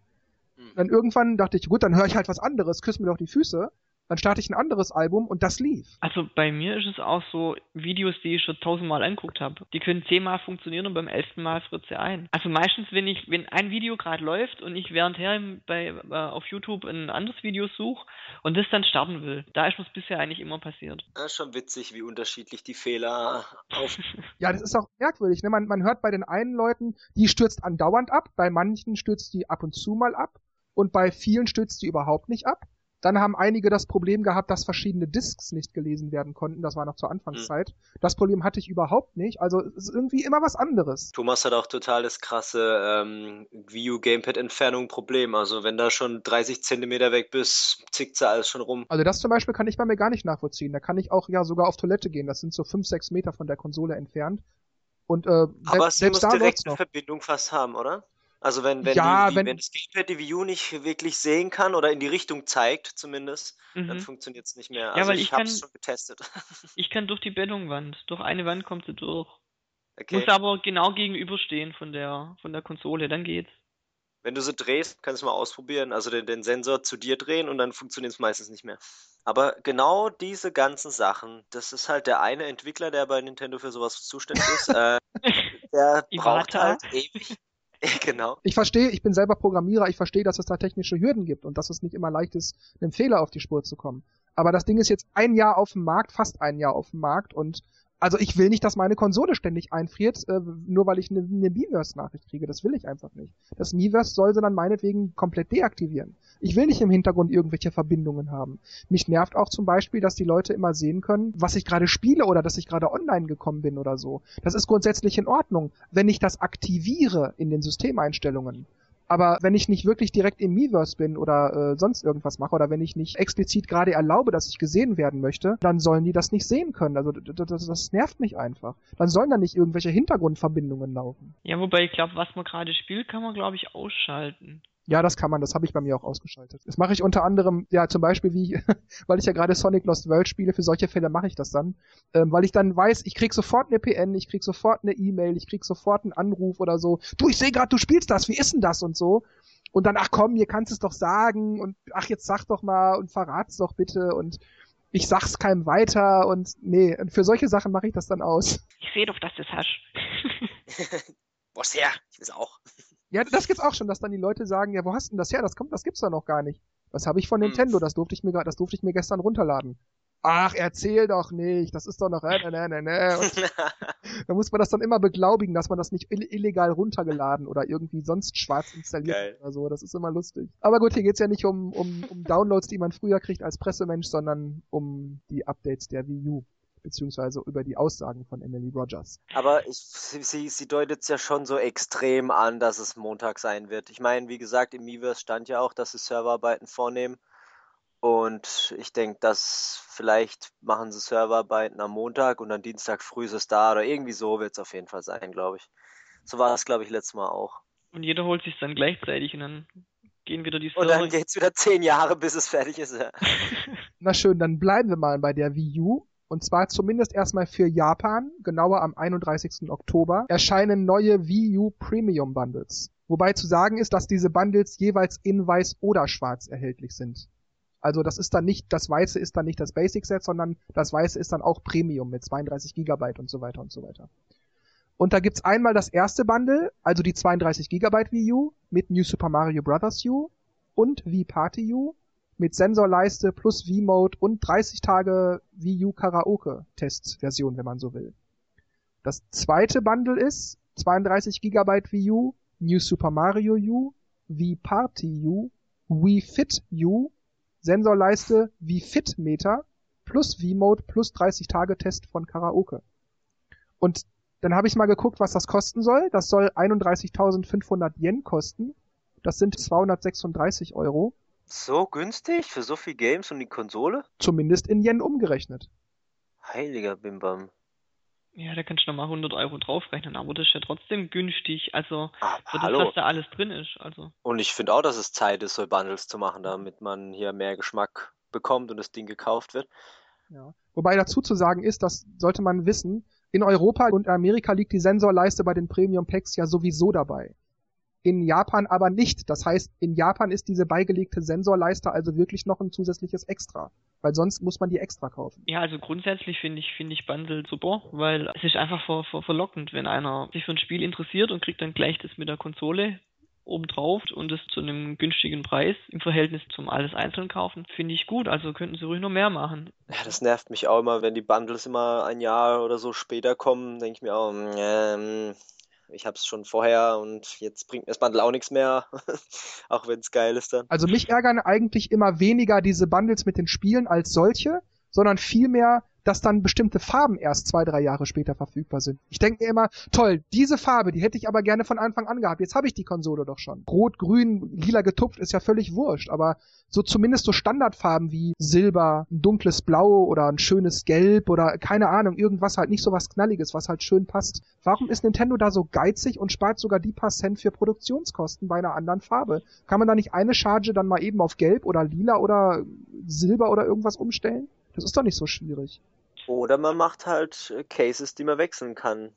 Mhm. Dann irgendwann dachte ich, gut, dann höre ich halt was anderes, küss mir doch die Füße dann starte ich ein anderes Album und das lief. Also bei mir ist es auch so, Videos, die ich schon tausendmal angeguckt habe, die können zehnmal funktionieren und beim elften Mal friert sie ein. Also meistens, wenn ich, wenn ein Video gerade läuft und ich währendher bei, äh, auf YouTube ein anderes Video suche und das dann starten will, da ist mir bisher eigentlich immer passiert. Das ist schon witzig, wie unterschiedlich die Fehler [LAUGHS] auf. ja, das ist auch merkwürdig. Ne? Man, man hört bei den einen Leuten, die stürzt andauernd ab, bei manchen stürzt die ab und zu mal ab und bei vielen stürzt die überhaupt nicht ab. Dann haben einige das Problem gehabt, dass verschiedene Discs nicht gelesen werden konnten. Das war noch zur Anfangszeit. Mhm. Das Problem hatte ich überhaupt nicht. Also es ist irgendwie immer was anderes. Thomas hat auch total das krasse ähm, Wii U Gamepad Entfernung Problem. Also wenn da schon 30 Zentimeter weg bist, zickt sie alles schon rum. Also das zum Beispiel kann ich bei mir gar nicht nachvollziehen. Da kann ich auch ja sogar auf Toilette gehen. Das sind so 5, 6 Meter von der Konsole entfernt. Und äh, Aber selbst, sie muss direkt eine Verbindung fast haben, oder? Also wenn, wenn, ja, die, wenn, wenn das Gamepad die View nicht wirklich sehen kann oder in die Richtung zeigt zumindest, mhm. dann funktioniert es nicht mehr. Also ja, weil ich, ich habe es schon getestet. [LAUGHS] Ich kann durch die Bettungwand, durch eine Wand kommt sie durch. Okay. Muss aber genau gegenüberstehen von der von der Konsole, dann geht's. Wenn du sie drehst, kannst du mal ausprobieren, also den, den Sensor zu dir drehen und dann funktioniert es meistens nicht mehr. Aber genau diese ganzen Sachen, das ist halt der eine Entwickler, der bei Nintendo für sowas zuständig ist, äh, [LAUGHS] der braucht halt ewig, [LAUGHS] genau. Ich verstehe, ich bin selber Programmierer, ich verstehe, dass es da technische Hürden gibt und dass es nicht immer leicht ist, einem Fehler auf die Spur zu kommen. Aber das Ding ist jetzt ein Jahr auf dem Markt, fast ein Jahr auf dem Markt und also ich will nicht, dass meine Konsole ständig einfriert, äh, nur weil ich eine, Miiverse-Nachricht kriege. Das will ich einfach nicht. Das Miiverse soll sie dann meinetwegen komplett deaktivieren. Ich will nicht im Hintergrund irgendwelche Verbindungen haben. Mich nervt auch zum Beispiel, dass die Leute immer sehen können, was ich gerade spiele oder dass ich gerade online gekommen bin oder so. Das ist grundsätzlich in Ordnung, wenn ich das aktiviere in den Systemeinstellungen. Aber wenn ich nicht wirklich direkt im Miiverse bin oder äh, sonst irgendwas mache oder wenn ich nicht explizit gerade erlaube, dass ich gesehen werden möchte, dann sollen die das nicht sehen können. Also das, das nervt mich einfach. Dann sollen da nicht irgendwelche Hintergrundverbindungen laufen. Ja, wobei ich glaube, was man gerade spielt, kann man glaube ich ausschalten. Ja, das kann man, das habe ich bei mir auch ausgeschaltet. Das mache ich unter anderem, ja, zum Beispiel wie, [LAUGHS] weil ich ja gerade Sonic Lost World spiele, für solche Fälle mache ich das dann, ähm, weil ich dann weiß, ich krieg sofort eine PN, ich krieg sofort eine E-Mail, ich krieg sofort einen Anruf oder so. Du, ich sehe gerade, du spielst das, wie ist denn das und so? Und dann, ach komm, hier kannst du es doch sagen und ach, jetzt sag doch mal und verrat's doch bitte und ich sag's keinem weiter und nee, für solche Sachen mache ich das dann aus. Ich sehe doch, dass du [LAUGHS] es hast. Was her? Ich will's auch. Ja, das gibt's auch schon, dass dann die Leute sagen, ja, wo hast denn das her? Das kommt, das gibt's da noch gar nicht. Das habe ich von hm. Nintendo, das durfte ich mir das durfte ich mir gestern runterladen. Ach, erzähl doch nicht, das ist doch noch, äh, ne, ne, ne. [LAUGHS] da muss man das dann immer beglaubigen, dass man das nicht illegal runtergeladen oder irgendwie sonst schwarz installiert Geil. oder so. Das ist immer lustig. Aber gut, hier geht's ja nicht um, um, um Downloads, die man früher kriegt als Pressemensch, sondern um die Updates der Wii U beziehungsweise über die Aussagen von Emily Rogers. Aber ich, sie, sie deutet es ja schon so extrem an, dass es Montag sein wird. Ich meine, wie gesagt, im Miiverse stand ja auch, dass sie Serverarbeiten vornehmen. Und ich denke, dass vielleicht machen sie Serverarbeiten am Montag und dann Dienstag früh ist es da oder irgendwie so wird es auf jeden Fall sein, glaube ich. So war es, glaube ich, letztes Mal auch. Und jeder holt sich dann gleichzeitig und dann gehen wieder die Server. Und dann geht es wieder zehn Jahre, bis es fertig ist. Ja. [LAUGHS] Na schön, dann bleiben wir mal bei der Wii U. Und zwar zumindest erstmal für Japan, genauer am 31. Oktober, erscheinen neue Wii U Premium Bundles. Wobei zu sagen ist, dass diese Bundles jeweils in weiß oder schwarz erhältlich sind. Also das ist dann nicht, das Weiße ist dann nicht das Basic Set, sondern das Weiße ist dann auch Premium mit 32 Gigabyte und so weiter und so weiter. Und da gibt's einmal das erste Bundle, also die 32 Gigabyte Wii U mit New Super Mario Bros. U und Wii Party U mit Sensorleiste plus V-Mode und 30 Tage Wii U Karaoke Testversion, wenn man so will. Das zweite Bundle ist 32 Gigabyte Wii U, New Super Mario U, Wii Party U, Wii Fit U Sensorleiste wie Fitmeter plus V-Mode plus 30 Tage Test von Karaoke. Und dann habe ich mal geguckt, was das kosten soll. Das soll 31.500 Yen kosten. Das sind 236 Euro. So günstig für so viel Games und die Konsole? Zumindest in Yen umgerechnet. Heiliger Bimbam. Ja, da kannst du nochmal 100 Euro draufrechnen, aber das ist ja trotzdem günstig, also Ah, für das, was da alles drin ist, also. Und ich finde auch, dass es Zeit ist, so Bundles zu machen, damit man hier mehr Geschmack bekommt und das Ding gekauft wird. Ja. Wobei dazu zu sagen ist, das sollte man wissen, in Europa und Amerika liegt die Sensorleiste bei den Premium Packs ja sowieso dabei. In Japan aber nicht. Das heißt, in Japan ist diese beigelegte Sensorleiste also wirklich noch ein zusätzliches Extra. Weil sonst muss man die extra kaufen. Ja, also grundsätzlich finde ich, finde ich Bundle super, weil es ist einfach ver, ver, verlockend, wenn einer sich für ein Spiel interessiert und kriegt dann gleich das mit der Konsole obendrauf und das zu einem günstigen Preis im Verhältnis zum alles einzeln kaufen, finde ich gut. Also könnten sie ruhig noch mehr machen. Ja, das nervt mich auch immer, wenn die Bundles immer ein Jahr oder so später kommen, denke ich mir auch, ähm, ich habe es schon vorher und jetzt bringt mir das Bundle auch nichts mehr, [LAUGHS] auch wenn es geil ist dann. Also mich ärgern eigentlich immer weniger diese Bundles mit den Spielen als solche, sondern vielmehr, dass dann bestimmte Farben erst zwei, drei Jahre später verfügbar sind. Ich denke mir immer, toll, diese Farbe, die hätte ich aber gerne von Anfang an gehabt. Jetzt habe ich die Konsole doch schon. Rot, grün, lila getupft ist ja völlig wurscht, aber so zumindest so Standardfarben wie Silber, ein dunkles Blau oder ein schönes Gelb oder keine Ahnung, irgendwas halt nicht so was Knalliges, was halt schön passt. Warum ist Nintendo da so geizig und spart sogar die paar Cent für Produktionskosten bei einer anderen Farbe? Kann man da nicht eine Charge dann mal eben auf Gelb oder Lila oder Silber oder irgendwas umstellen? Das ist doch nicht so schwierig. Oder man macht halt äh, Cases, die man wechseln kann.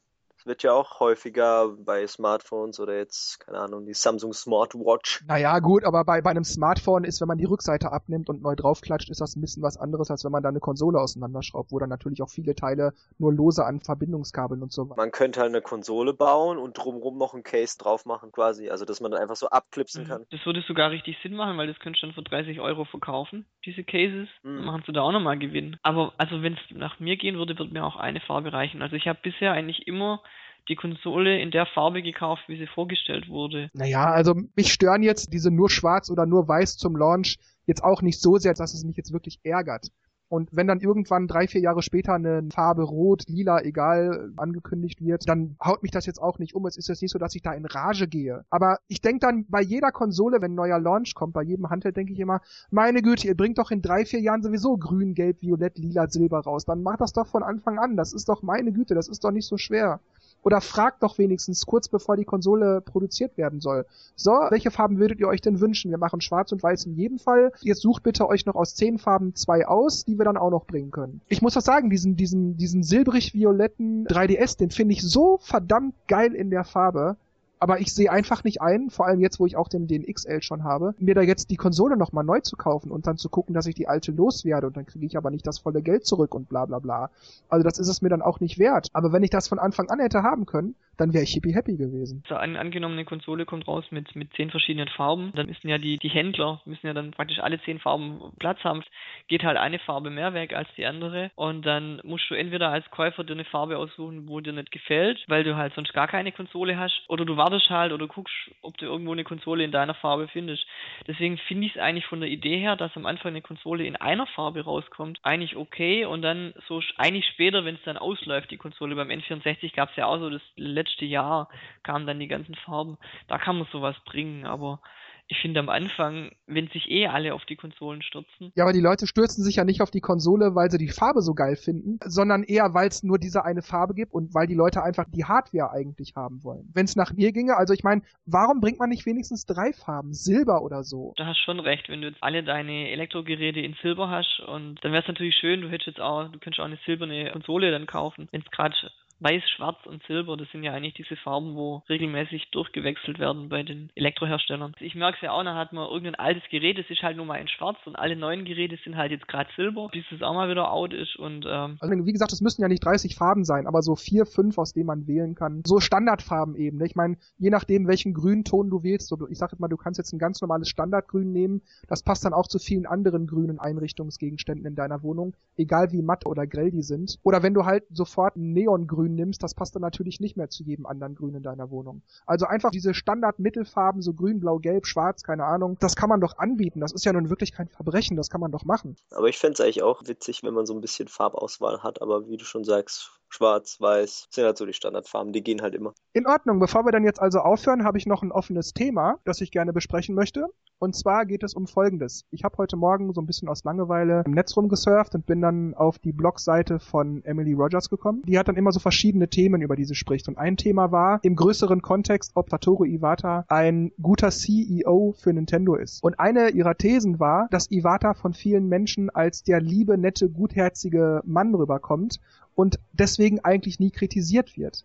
Das wird ja auch häufiger bei Smartphones oder jetzt, keine Ahnung, die Samsung Smartwatch. Naja, gut, aber bei, bei einem Smartphone ist, wenn man die Rückseite abnimmt und neu draufklatscht, ist das ein bisschen was anderes, als wenn man da eine Konsole auseinanderschraubt, wo dann natürlich auch viele Teile nur lose an Verbindungskabeln und so weiter. Man könnte halt eine Konsole bauen und drumherum noch ein Case drauf machen quasi. Also, dass man dann einfach so abklipsen Mhm. kann. Das würde sogar richtig Sinn machen, weil das könntest du dann für 30 Euro verkaufen, diese Cases. Mhm. Dann machen sie da auch nochmal Gewinn. Aber also wenn es nach mir gehen würde, wird mir auch eine Farbe reichen. Also ich habe bisher eigentlich immer die Konsole in der Farbe gekauft, wie sie vorgestellt wurde. Naja, also mich stören jetzt diese nur schwarz oder nur weiß zum Launch jetzt auch nicht so sehr, dass es mich jetzt wirklich ärgert. Und wenn dann irgendwann drei, vier Jahre später eine Farbe rot, lila, egal, angekündigt wird, dann haut mich das jetzt auch nicht um. Es ist jetzt nicht so, dass ich da in Rage gehe. Aber ich denke dann bei jeder Konsole, wenn ein neuer Launch kommt, bei jedem Handheld denke ich immer, meine Güte, ihr bringt doch in drei, vier Jahren sowieso grün, gelb, violett, lila, silber raus. Dann macht das doch von Anfang an. Das ist doch meine Güte, das ist doch nicht so schwer. Oder fragt doch wenigstens kurz bevor die Konsole produziert werden soll. So, welche Farben würdet ihr euch denn wünschen? Wir machen schwarz und weiß in jedem Fall. Jetzt sucht bitte euch noch aus zehn Farben zwei aus, die wir dann auch noch bringen können. Ich muss doch sagen, diesen, diesen, diesen silbrig-violetten 3DS, den finde ich so verdammt geil in der Farbe. Aber ich sehe einfach nicht ein, vor allem jetzt, wo ich auch den, den XL schon habe, mir da jetzt die Konsole nochmal neu zu kaufen und dann zu gucken, dass ich die alte loswerde und dann kriege ich aber nicht das volle Geld zurück und bla bla bla. Also das ist es mir dann auch nicht wert. Aber wenn ich das von Anfang an hätte haben können, dann wäre ich hippie happy gewesen. So an, angenommen, eine Konsole kommt raus mit, mit zehn verschiedenen Farben, dann müssen ja die, die Händler, müssen ja dann praktisch alle zehn Farben Platz haben. Geht halt eine Farbe mehr weg als die andere und dann musst du entweder als Käufer dir eine Farbe aussuchen, wo dir nicht gefällt, weil du halt sonst gar keine Konsole hast, oder du wartest halt oder guckst, ob du irgendwo eine Konsole in deiner Farbe findest. Deswegen finde ich es eigentlich von der Idee her, dass am Anfang eine Konsole in einer Farbe rauskommt, eigentlich okay und dann so eigentlich später, wenn es dann ausläuft, die Konsole beim N64 gab es ja auch so das letzte Jahr kamen dann die ganzen Farben. Da kann man sowas bringen, aber Ich finde am Anfang, wenn sich eh alle auf die Konsolen stürzen. Ja, aber die Leute stürzen sich ja nicht auf die Konsole, weil sie die Farbe so geil finden, sondern eher, weil es nur diese eine Farbe gibt und weil die Leute einfach die Hardware eigentlich haben wollen. Wenn es nach mir ginge, also ich meine, warum bringt man nicht wenigstens drei Farben? Silber oder so? Da hast schon recht, wenn du jetzt alle deine Elektrogeräte in Silber hast und dann wäre es natürlich schön, du hättest jetzt auch, du könntest auch eine silberne Konsole dann kaufen, wenn es gerade Weiß, Schwarz und Silber, das sind ja eigentlich diese Farben, wo regelmäßig durchgewechselt werden bei den Elektroherstellern. Ich merke es ja auch, da hat man irgendein altes Gerät, das ist halt nur mal in Schwarz und alle neuen Geräte sind halt jetzt gerade Silber, bis es auch mal wieder out ist und ähm Also wie gesagt, es müssen ja nicht 30 Farben sein, aber so vier, fünf, aus denen man wählen kann. So Standardfarben eben. Ne? Ich meine, je nachdem, welchen Grünton du wählst, so, ich sag jetzt mal, du kannst jetzt ein ganz normales Standardgrün nehmen, das passt dann auch zu vielen anderen grünen Einrichtungsgegenständen in deiner Wohnung, egal wie matt oder grell die sind. Oder wenn du halt sofort ein Neongrün Grün nimmst, das passt dann natürlich nicht mehr zu jedem anderen Grün in deiner Wohnung. Also einfach diese Standard-Mittelfarben, so grün, blau, gelb, schwarz, keine Ahnung, das kann man doch anbieten. Das ist ja nun wirklich kein Verbrechen, das kann man doch machen. Aber ich fände es eigentlich auch witzig, wenn man so ein bisschen Farbauswahl hat, aber wie du schon sagst, Schwarz, Weiß, sind halt so die Standardfarben, die gehen halt immer. In Ordnung, bevor wir dann jetzt also aufhören, habe ich noch ein offenes Thema, das ich gerne besprechen möchte. Und zwar geht es um Folgendes. Ich habe heute Morgen so ein bisschen aus Langeweile im Netz rumgesurft und bin dann auf die Blogseite von Emily Rogers gekommen. Die hat dann immer so verschiedene Themen, über die sie spricht. Und ein Thema war im größeren Kontext, ob Satoru Iwata ein guter CEO für Nintendo ist. Und eine ihrer Thesen war, dass Iwata von vielen Menschen als der liebe, nette, gutherzige Mann rüberkommt und deswegen eigentlich nie kritisiert wird.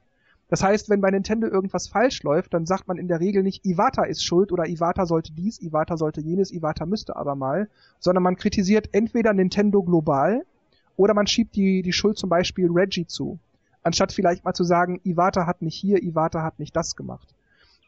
Das heißt, wenn bei Nintendo irgendwas falsch läuft, dann sagt man in der Regel nicht, Iwata ist schuld oder Iwata sollte dies, Iwata sollte jenes, Iwata müsste aber mal, sondern man kritisiert entweder Nintendo global oder man schiebt die, die Schuld zum Beispiel Reggie zu. Anstatt vielleicht mal zu sagen, Iwata hat nicht hier, Iwata hat nicht das gemacht.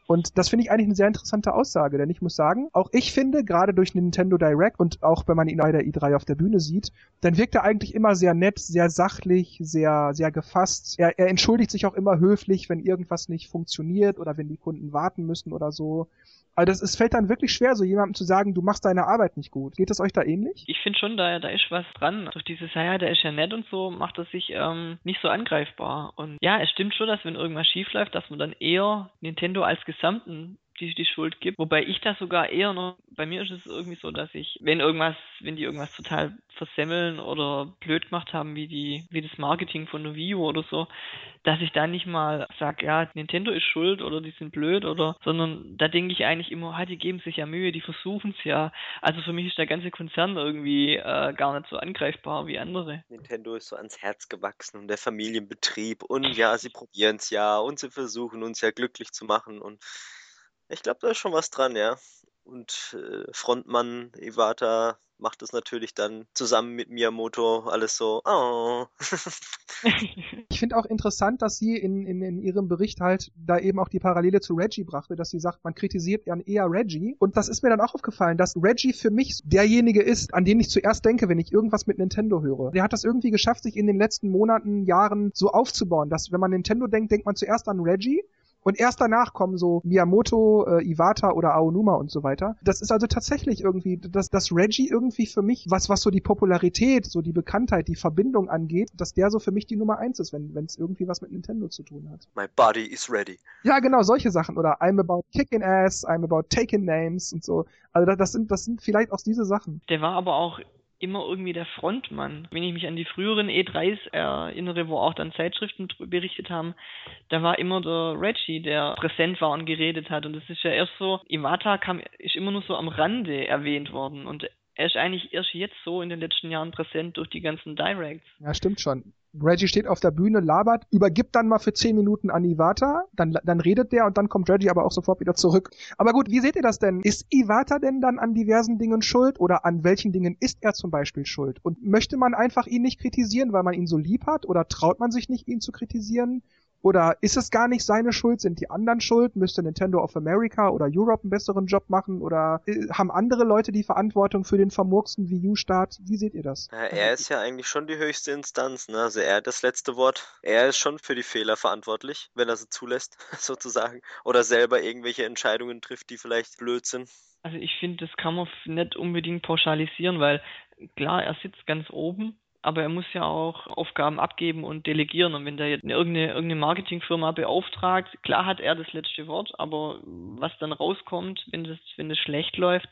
Und das finde ich eigentlich eine sehr interessante Aussage, denn ich muss sagen, auch ich finde, gerade durch Nintendo Direct und auch wenn man ihn bei der i3 auf der Bühne sieht, dann wirkt er eigentlich immer sehr nett, sehr sachlich, sehr, sehr gefasst. Er, er entschuldigt sich auch immer höflich, wenn irgendwas nicht funktioniert oder wenn die Kunden warten müssen oder so. Also das, es fällt dann wirklich schwer, so jemandem zu sagen, du machst deine Arbeit nicht gut. Geht es euch da ähnlich? Ich finde schon, da, da ist was dran. Durch dieses, ja, der ist ja nett und so, macht er sich ähm, nicht so angreifbar. Und ja, es stimmt schon, dass wenn irgendwas schief läuft, dass man dann eher Nintendo als Gesamten die, die Schuld gibt. Wobei ich da sogar eher noch, bei mir ist es irgendwie so, dass ich, wenn irgendwas, wenn die irgendwas total versemmeln oder blöd gemacht haben, wie die, wie das Marketing von U oder so, dass ich da nicht mal sage, ja, Nintendo ist schuld oder die sind blöd oder, sondern da denke ich eigentlich immer, ah, die geben sich ja Mühe, die versuchen es ja. Also für mich ist der ganze Konzern irgendwie äh, gar nicht so angreifbar wie andere. Nintendo ist so ans Herz gewachsen und der Familienbetrieb und ja, sie probieren es ja und sie versuchen uns ja glücklich zu machen und ich glaube, da ist schon was dran, ja. Und äh, Frontmann Iwata macht es natürlich dann zusammen mit Miyamoto alles so. Oh. [LAUGHS] ich finde auch interessant, dass sie in, in, in ihrem Bericht halt da eben auch die Parallele zu Reggie brachte, dass sie sagt, man kritisiert dann eher Reggie. Und das ist mir dann auch aufgefallen, dass Reggie für mich derjenige ist, an den ich zuerst denke, wenn ich irgendwas mit Nintendo höre. Der hat das irgendwie geschafft, sich in den letzten Monaten, Jahren so aufzubauen, dass wenn man Nintendo denkt, denkt man zuerst an Reggie und erst danach kommen so Miyamoto, äh, Iwata oder Aonuma und so weiter. Das ist also tatsächlich irgendwie, dass, dass Reggie irgendwie für mich, was, was so die Popularität, so die Bekanntheit, die Verbindung angeht, dass der so für mich die Nummer eins ist, wenn es irgendwie was mit Nintendo zu tun hat. My body is ready. Ja, genau, solche Sachen. Oder I'm about kicking ass, I'm about taking names und so. Also das sind, das sind vielleicht auch diese Sachen. Der war aber auch immer irgendwie der Frontmann. Wenn ich mich an die früheren E3s erinnere, wo auch dann Zeitschriften berichtet haben, da war immer der Reggie, der präsent war und geredet hat. Und es ist ja erst so, Iwata kam, ist immer nur so am Rande erwähnt worden. Und er ist eigentlich erst jetzt so in den letzten Jahren präsent durch die ganzen Directs. Ja, stimmt schon. Reggie steht auf der Bühne, labert, übergibt dann mal für 10 Minuten an Iwata, dann, dann redet der und dann kommt Reggie aber auch sofort wieder zurück. Aber gut, wie seht ihr das denn? Ist Iwata denn dann an diversen Dingen schuld oder an welchen Dingen ist er zum Beispiel schuld? Und möchte man einfach ihn nicht kritisieren, weil man ihn so lieb hat oder traut man sich nicht, ihn zu kritisieren? Oder ist es gar nicht seine Schuld? Sind die anderen schuld? Müsste Nintendo of America oder Europe einen besseren Job machen? Oder äh, haben andere Leute die Verantwortung für den vermurksten Wii U-Start? Wie seht ihr das? Ja, er ist ja eigentlich schon die höchste Instanz. Ne? Also er hat das letzte Wort. Er ist schon für die Fehler verantwortlich, wenn er sie zulässt, [LAUGHS] sozusagen. Oder selber irgendwelche Entscheidungen trifft, die vielleicht blöd sind. Also ich finde, das kann man nicht unbedingt pauschalisieren, weil klar, er sitzt ganz oben aber er muss ja auch Aufgaben abgeben und delegieren. Und wenn der jetzt irgendeine, irgendeine Marketingfirma beauftragt, klar hat er das letzte Wort, aber was dann rauskommt, wenn das, wenn das schlecht läuft,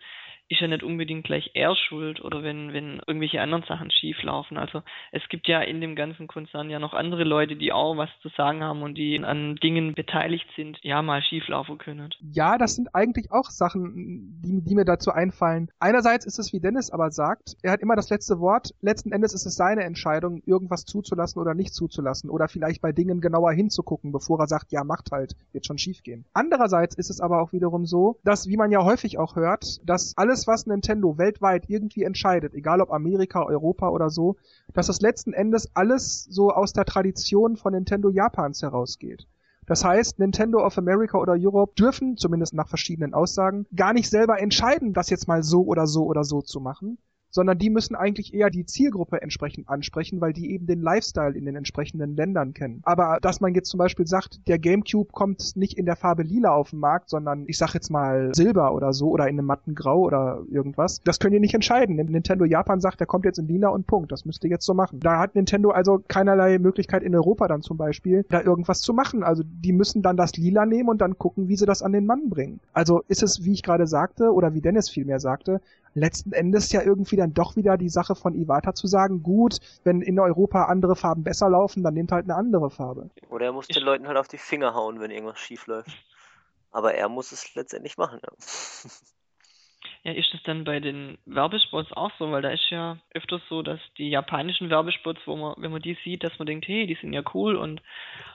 ist ja nicht unbedingt gleich er schuld oder wenn, wenn irgendwelche anderen Sachen schief laufen. Also es gibt ja in dem ganzen Konzern ja noch andere Leute, die auch was zu sagen haben und die an Dingen beteiligt sind, ja mal schief laufen können. Ja, das sind eigentlich auch Sachen, die, die mir dazu einfallen. Einerseits ist es, wie Dennis aber sagt, er hat immer das letzte Wort. Letzten Endes ist es seine Entscheidung, irgendwas zuzulassen oder nicht zuzulassen oder vielleicht bei Dingen genauer hinzugucken, bevor er sagt, ja, macht halt, wird schon schief gehen. Andererseits ist es aber auch wiederum so, dass, wie man ja häufig auch hört, dass alles alles, was Nintendo weltweit irgendwie entscheidet, egal ob Amerika, Europa oder so, dass es letzten Endes alles so aus der Tradition von Nintendo Japans herausgeht. Das heißt, Nintendo of America oder Europe dürfen, zumindest nach verschiedenen Aussagen, gar nicht selber entscheiden, das jetzt mal so oder so oder so zu machen, sondern die müssen eigentlich eher die Zielgruppe entsprechend ansprechen, weil die eben den Lifestyle in den entsprechenden Ländern kennen. Aber dass man jetzt zum Beispiel sagt, der GameCube kommt nicht in der Farbe lila auf den Markt, sondern ich sag jetzt mal Silber oder so oder in einem matten Grau oder irgendwas, das können die nicht entscheiden. Nintendo Japan sagt, der kommt jetzt in lila und Punkt. Das müsst ihr jetzt so machen. Da hat Nintendo also keinerlei Möglichkeit in Europa dann zum Beispiel, da irgendwas zu machen. Also die müssen dann das lila nehmen und dann gucken, wie sie das an den Mann bringen. Also ist es, wie ich gerade sagte, oder wie Dennis vielmehr sagte, letzten Endes ja irgendwie dann doch wieder die Sache von Iwata zu sagen, gut, wenn in Europa andere Farben besser laufen, dann nehmt halt eine andere Farbe. Oder er muss den Leuten halt auf die Finger hauen, wenn irgendwas schief läuft. Aber er muss es letztendlich machen, ja. Ja, ist das dann bei den Werbespots auch so? Weil da ist ja öfters so, dass die japanischen Werbespots, wo man, wenn man die sieht, dass man denkt, hey, die sind ja cool und,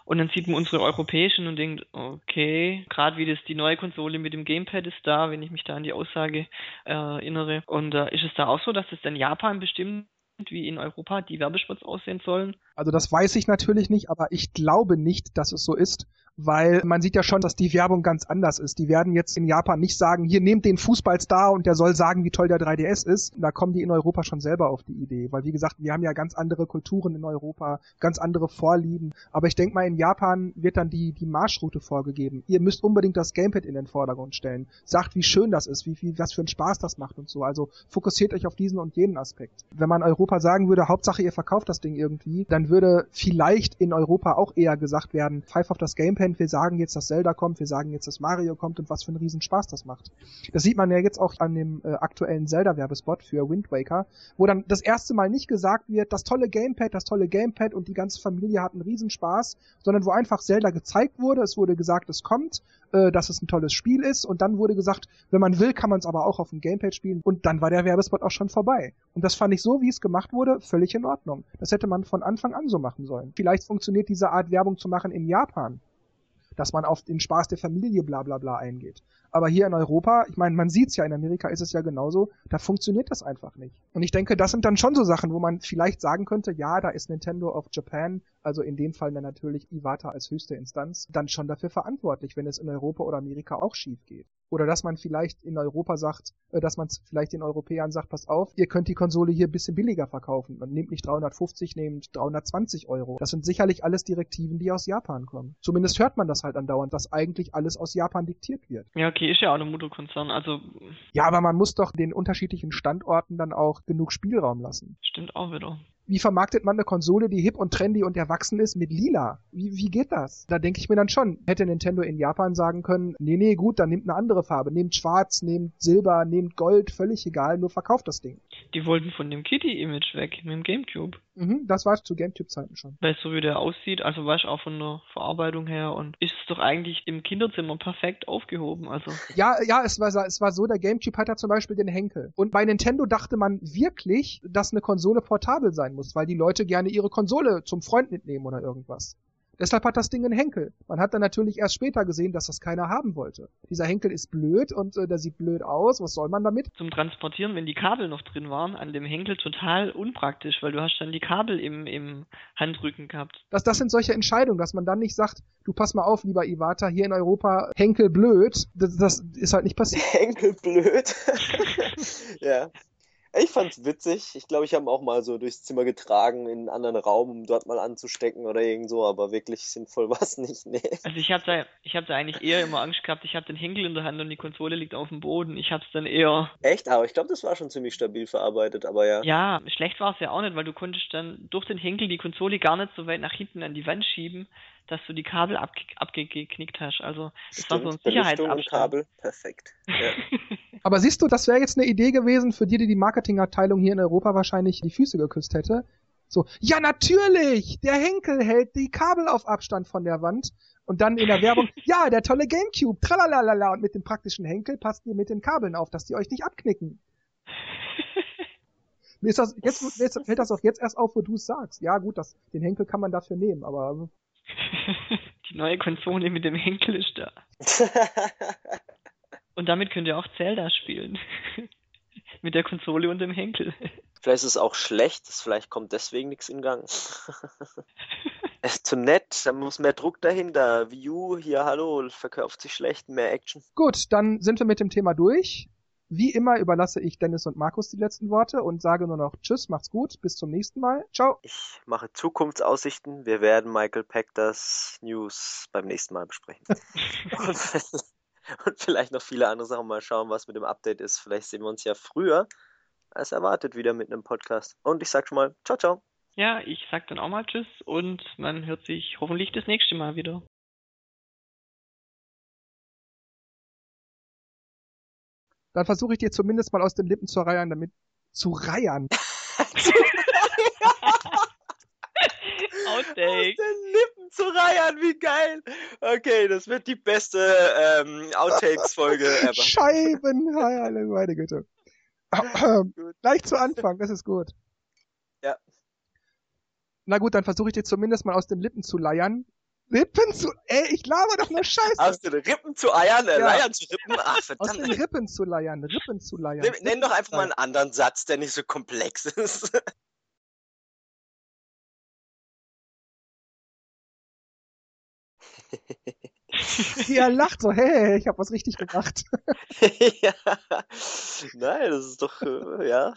und dann sieht man unsere europäischen und denkt, okay, gerade wie das die neue Konsole mit dem Gamepad ist da, wenn ich mich da an die Aussage äh, erinnere. Und äh, ist es da auch so, dass es dann Japan bestimmt wie in Europa die Werbespots aussehen sollen? Also das weiß ich natürlich nicht, aber ich glaube nicht, dass es so ist, weil man sieht ja schon, dass die Werbung ganz anders ist. Die werden jetzt in Japan nicht sagen, hier nehmt den Fußballstar und der soll sagen, wie toll der 3DS ist. Da kommen die in Europa schon selber auf die Idee, weil wie gesagt, wir haben ja ganz andere Kulturen in Europa, ganz andere Vorlieben. Aber ich denke mal, in Japan wird dann die, die Marschroute vorgegeben. Ihr müsst unbedingt das Gamepad in den Vordergrund stellen. Sagt, wie schön das ist, wie viel, was für einen Spaß das macht und so. Also fokussiert euch auf diesen und jenen Aspekt. Wenn man Europa sagen würde, Hauptsache ihr verkauft das Ding irgendwie, dann würde vielleicht in Europa auch eher gesagt werden, pfeif auf das Gamepad wir sagen jetzt, dass Zelda kommt, wir sagen jetzt, dass Mario kommt und was für einen Riesenspaß das macht. Das sieht man ja jetzt auch an dem äh, aktuellen Zelda-Werbespot für Wind Waker, wo dann das erste Mal nicht gesagt wird, das tolle Gamepad, das tolle Gamepad und die ganze Familie hat einen Riesenspaß, sondern wo einfach Zelda gezeigt wurde, es wurde gesagt, es kommt, äh, dass es ein tolles Spiel ist und dann wurde gesagt, wenn man will, kann man es aber auch auf dem Gamepad spielen und dann war der Werbespot auch schon vorbei. Und das fand ich so, wie es gemacht wurde, völlig in Ordnung. Das hätte man von Anfang an so machen sollen. Vielleicht funktioniert diese Art Werbung zu machen in Japan dass man auf den Spaß der Familie bla bla bla eingeht. Aber hier in Europa, ich meine, man sieht's ja, in Amerika ist es ja genauso, da funktioniert das einfach nicht. Und ich denke, das sind dann schon so Sachen, wo man vielleicht sagen könnte, ja, da ist Nintendo of Japan, also in dem Fall dann natürlich Iwata als höchste Instanz, dann schon dafür verantwortlich, wenn es in Europa oder Amerika auch schief geht. Oder dass man vielleicht in Europa sagt, äh, dass man vielleicht den Europäern sagt, pass auf, ihr könnt die Konsole hier ein bisschen billiger verkaufen. Man nehmt nicht 350, nehmt 320 Euro. Das sind sicherlich alles Direktiven, die aus Japan kommen. Zumindest hört man das halt andauernd, dass eigentlich alles aus Japan diktiert wird. Ja, okay, ist ja auch ein Mutterkonzern, also. Ja, aber man muss doch den unterschiedlichen Standorten dann auch genug Spielraum lassen. Stimmt auch wieder wie vermarktet man eine Konsole, die hip und trendy und erwachsen ist mit lila? Wie, wie geht das? Da denke ich mir dann schon, hätte Nintendo in Japan sagen können, nee, nee, gut, dann nehmt eine andere Farbe. Nehmt schwarz, nehmt Silber, nehmt Gold, völlig egal, nur verkauft das Ding. Die wollten von dem Kitty-Image weg, mit dem Gamecube. Mhm, das war zu Gamecube-Zeiten schon. Weil so wie der aussieht, also weißt du auch von der Verarbeitung her und ist es doch eigentlich im Kinderzimmer perfekt aufgehoben, also. Ja, ja, es war, es war so, der Gamecube hat ja zum Beispiel den Henkel. Und bei Nintendo dachte man wirklich, dass eine Konsole portabel sein muss, weil die Leute gerne ihre Konsole zum Freund mitnehmen oder irgendwas. Deshalb hat das Ding einen Henkel. Man hat dann natürlich erst später gesehen, dass das keiner haben wollte. Dieser Henkel ist blöd und äh, der sieht blöd aus. Was soll man damit? Zum Transportieren, wenn die Kabel noch drin waren, an dem Henkel total unpraktisch, weil du hast dann die Kabel im, im Handrücken gehabt. Das, das sind solche Entscheidungen, dass man dann nicht sagt, du pass mal auf, lieber Iwata, hier in Europa Henkel blöd. Das, das ist halt nicht passiert. [LAUGHS] Henkel blöd? [LAUGHS] ja. Ich fand's witzig. Ich glaube, ich habe auch mal so durchs Zimmer getragen in einen anderen Raum, um dort mal anzustecken oder irgend so, aber wirklich sinnvoll [LAUGHS] war es nicht, nee. Also ich habe da, ich habe da eigentlich eher immer Angst gehabt, ich habe den Henkel in der Hand und die Konsole liegt auf dem Boden. Ich habe es dann eher. Echt? Aber ich glaube, das war schon ziemlich stabil verarbeitet, aber ja. Ja, schlecht war es ja auch nicht, weil du konntest dann durch den Henkel die Konsole gar nicht so weit nach hinten an die Wand schieben, dass du die Kabel abge abgeknickt hast. Also das Stimmt, war so ein Sicherheitsabstand. Kabel, perfekt. Ja. [LAUGHS] Aber siehst du, das wäre jetzt eine Idee gewesen, für die, die die Marketingabteilung hier in Europa wahrscheinlich die Füße geküsst hätte. So, ja natürlich, der Henkel hält die Kabel auf Abstand von der Wand und dann in der Werbung, [LAUGHS] ja, der tolle Gamecube, tralalala und mit dem praktischen Henkel passt ihr mit den Kabeln auf, dass die euch nicht abknicken. [LAUGHS] Mir ist das, jetzt, jetzt fällt das auch jetzt erst auf, wo du es sagst. Ja, gut, das, den Henkel kann man dafür nehmen, aber die neue Konsole mit dem Henkel ist da. [LAUGHS] Und damit könnt ihr auch Zelda spielen. [LAUGHS] mit der Konsole und dem Henkel. Vielleicht ist es auch schlecht, vielleicht kommt deswegen nichts in Gang. [LAUGHS] Es ist zu nett, da muss mehr Druck dahinter. U, hier, hallo, verkauft sich schlecht, mehr Action. Gut, dann sind wir mit dem Thema durch. Wie immer überlasse ich Dennis und Markus die letzten Worte und sage nur noch Tschüss, macht's gut, bis zum nächsten Mal. Ciao. Ich mache Zukunftsaussichten. Wir werden Michael Pectors News beim nächsten Mal besprechen. [LAUGHS] und, und vielleicht noch viele andere Sachen mal schauen, was mit dem Update ist. Vielleicht sehen wir uns ja früher als erwartet wieder mit einem Podcast. Und ich sag schon mal, ciao, ciao. Ja, ich sag dann auch mal Tschüss und man hört sich hoffentlich das nächste Mal wieder. Dann versuche ich dir zumindest mal aus den Lippen zu reiern, damit zu reiern. [LAUGHS] Aus den Lippen zu reiern, wie geil. Okay, das wird die beste ähm, Outtakes-Folge [LAUGHS] ever. Scheiben, [LAUGHS] meine Güte. Gleich zu Anfang, das ist gut. Ja. Na gut, dann versuche ich dir zumindest mal aus den Lippen zu leiern. Lippen zu, ey, ich laber doch nur Scheiße. Aus den Rippen zu Eiern, äh, ja. Leiern zu Rippen, ach verdammt. Aus den Rippen zu leiern, Rippen zu leiern. Nenn, nenn doch einfach mal einen anderen Satz, der nicht so komplex ist. er lacht so, hey, ich habe was richtig gemacht. [LAUGHS] ja. Nein, das ist doch, äh, ja,